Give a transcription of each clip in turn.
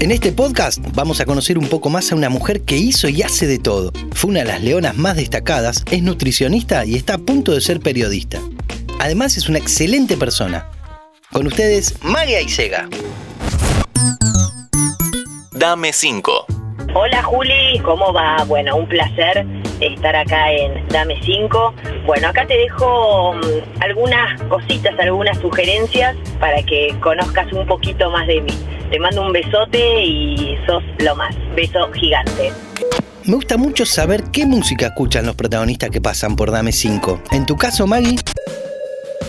En este podcast vamos a conocer un poco más a una mujer que hizo y hace de todo. Fue una de las leonas más destacadas, es nutricionista y está a punto de ser periodista. Además es una excelente persona. Con ustedes, María Isega. Dame 5. Hola Juli, ¿cómo va? Bueno, un placer estar acá en Dame 5. Bueno, acá te dejo mm, algunas cositas, algunas sugerencias para que conozcas un poquito más de mí. Te mando un besote y sos lo más. Beso gigante. Me gusta mucho saber qué música escuchan los protagonistas que pasan por Dame 5. En tu caso, Maggie,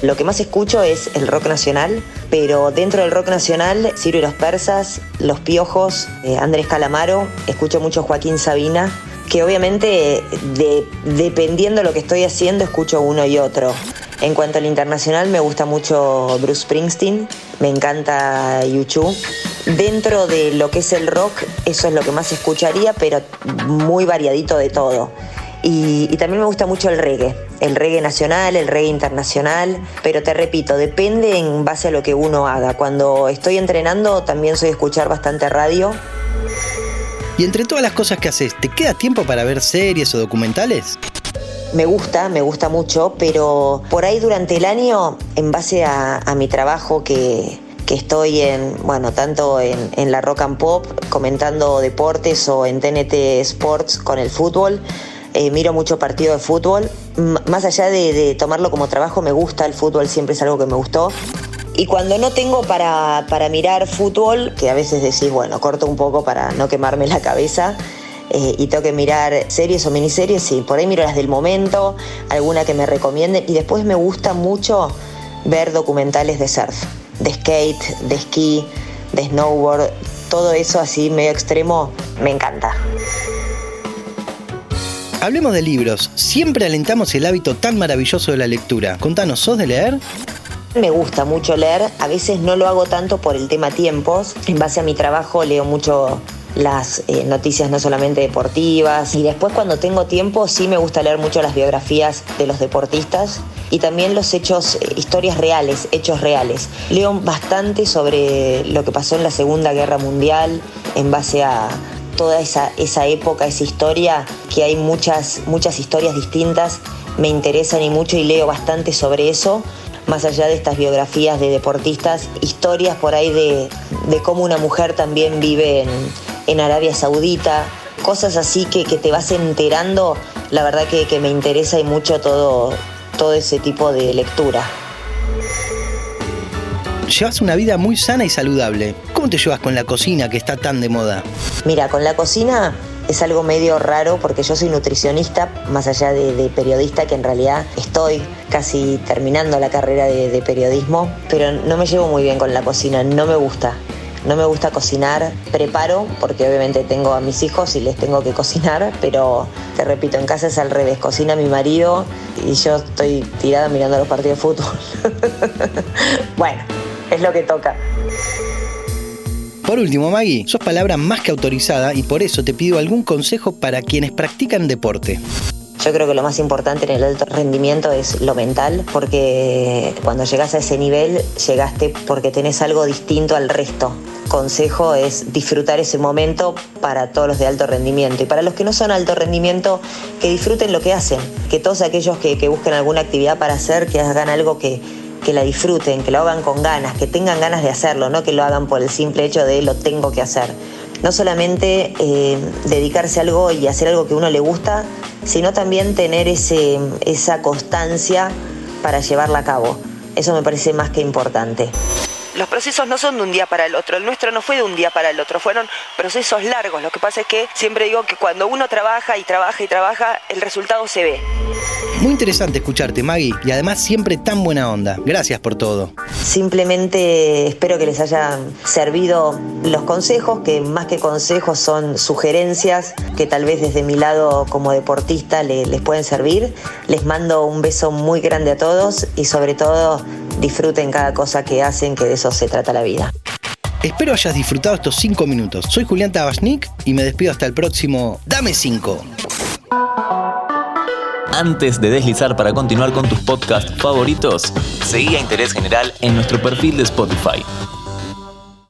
Lo que más escucho es el rock nacional, pero dentro del rock nacional, Ciro y los Persas, Los Piojos, eh, Andrés Calamaro, escucho mucho Joaquín Sabina, que obviamente de- dependiendo de lo que estoy haciendo, escucho uno y otro. En cuanto al internacional, me gusta mucho Bruce Springsteen, me encanta YouTube. Dentro de lo que es el rock, eso es lo que más escucharía, pero muy variadito de todo. Y, y también me gusta mucho el reggae, el reggae nacional, el reggae internacional, pero te repito, depende en base a lo que uno haga. Cuando estoy entrenando también soy escuchar bastante radio. y entre todas las cosas que haces, ¿te queda tiempo para ver series o documentales? Me gusta, me gusta mucho, pero por ahí durante el año, en base a, a mi trabajo que, estoy en, bueno, tanto en, la Rock and Pop, comentando deportes o en TNT Sports con el fútbol, eh, miro mucho partido de fútbol. Más allá de, de tomarlo como trabajo, me gusta el fútbol, siempre es algo que me gustó. Y cuando no tengo para, para mirar fútbol, que a veces decís, bueno, corto un poco para no quemarme la cabeza, eh, y tengo que mirar series o miniseries, sí, por ahí miro las del momento, alguna que me recomienden, y después me gusta mucho ver documentales de surf, de skate, de esquí, de snowboard, todo eso así medio extremo, me encanta. Hablemos de libros. Siempre alentamos el hábito tan maravilloso de la lectura. Contanos, ¿sos de leer? Me gusta mucho leer, a veces no lo hago tanto por el tema tiempos. En base a mi trabajo leo mucho las eh, noticias no solamente deportivas y después cuando tengo tiempo sí me gusta leer mucho las biografías de los deportistas y también los hechos, eh, historias reales, hechos reales. Leo bastante sobre lo que pasó en la Segunda Guerra Mundial en base a toda esa, esa época, esa historia, que hay muchas, muchas historias distintas, me interesan y mucho y leo bastante sobre eso más allá de estas biografías de deportistas, historias por ahí de, de cómo una mujer también vive en, en Arabia Saudita, cosas así que, que te vas enterando, la verdad que, que me interesa y mucho todo, todo ese tipo de lectura. Llevas una vida muy sana y saludable. ¿Cómo te llevas con la cocina que está tan de moda? Mira, con la cocina es algo medio raro porque yo soy nutricionista, más allá de, de periodista, que en realidad estoy casi terminando la carrera de, de periodismo, pero no me llevo muy bien con la cocina, no me gusta. No me gusta cocinar, preparo, porque obviamente tengo a mis hijos y les tengo que cocinar, pero te repito, en casa es al revés, cocina mi marido y yo estoy tirada mirando los partidos de fútbol. bueno, es lo que toca. Por último, Maggie, sos palabra más que autorizada y por eso te pido algún consejo para quienes practican deporte. Yo creo que lo más importante en el alto rendimiento es lo mental, porque cuando llegas a ese nivel, llegaste porque tenés algo distinto al resto. Consejo es disfrutar ese momento para todos los de alto rendimiento. Y para los que no son alto rendimiento, que disfruten lo que hacen. Que todos aquellos que, que busquen alguna actividad para hacer, que hagan algo que, que la disfruten, que lo hagan con ganas, que tengan ganas de hacerlo, no que lo hagan por el simple hecho de lo tengo que hacer. No solamente eh, dedicarse a algo y hacer algo que uno le gusta, sino también tener ese, esa constancia para llevarla a cabo. Eso me parece más que importante. Los procesos no son de un día para el otro, el nuestro no fue de un día para el otro, fueron procesos largos. Lo que pasa es que siempre digo que cuando uno trabaja y trabaja y trabaja, el resultado se ve. Muy interesante escucharte, Maggie, y además siempre tan buena onda. Gracias por todo. Simplemente espero que les hayan servido los consejos, que más que consejos son sugerencias que tal vez desde mi lado como deportista le- les pueden servir. Les mando un beso muy grande a todos y sobre todo disfruten cada cosa que hacen, que de eso se trata la vida. Espero hayas disfrutado estos 5 minutos. Soy Julián Tabachnik y me despido hasta el próximo Dame 5. Antes de deslizar para continuar con tus podcasts favoritos, seguí a Interés General en nuestro perfil de Spotify.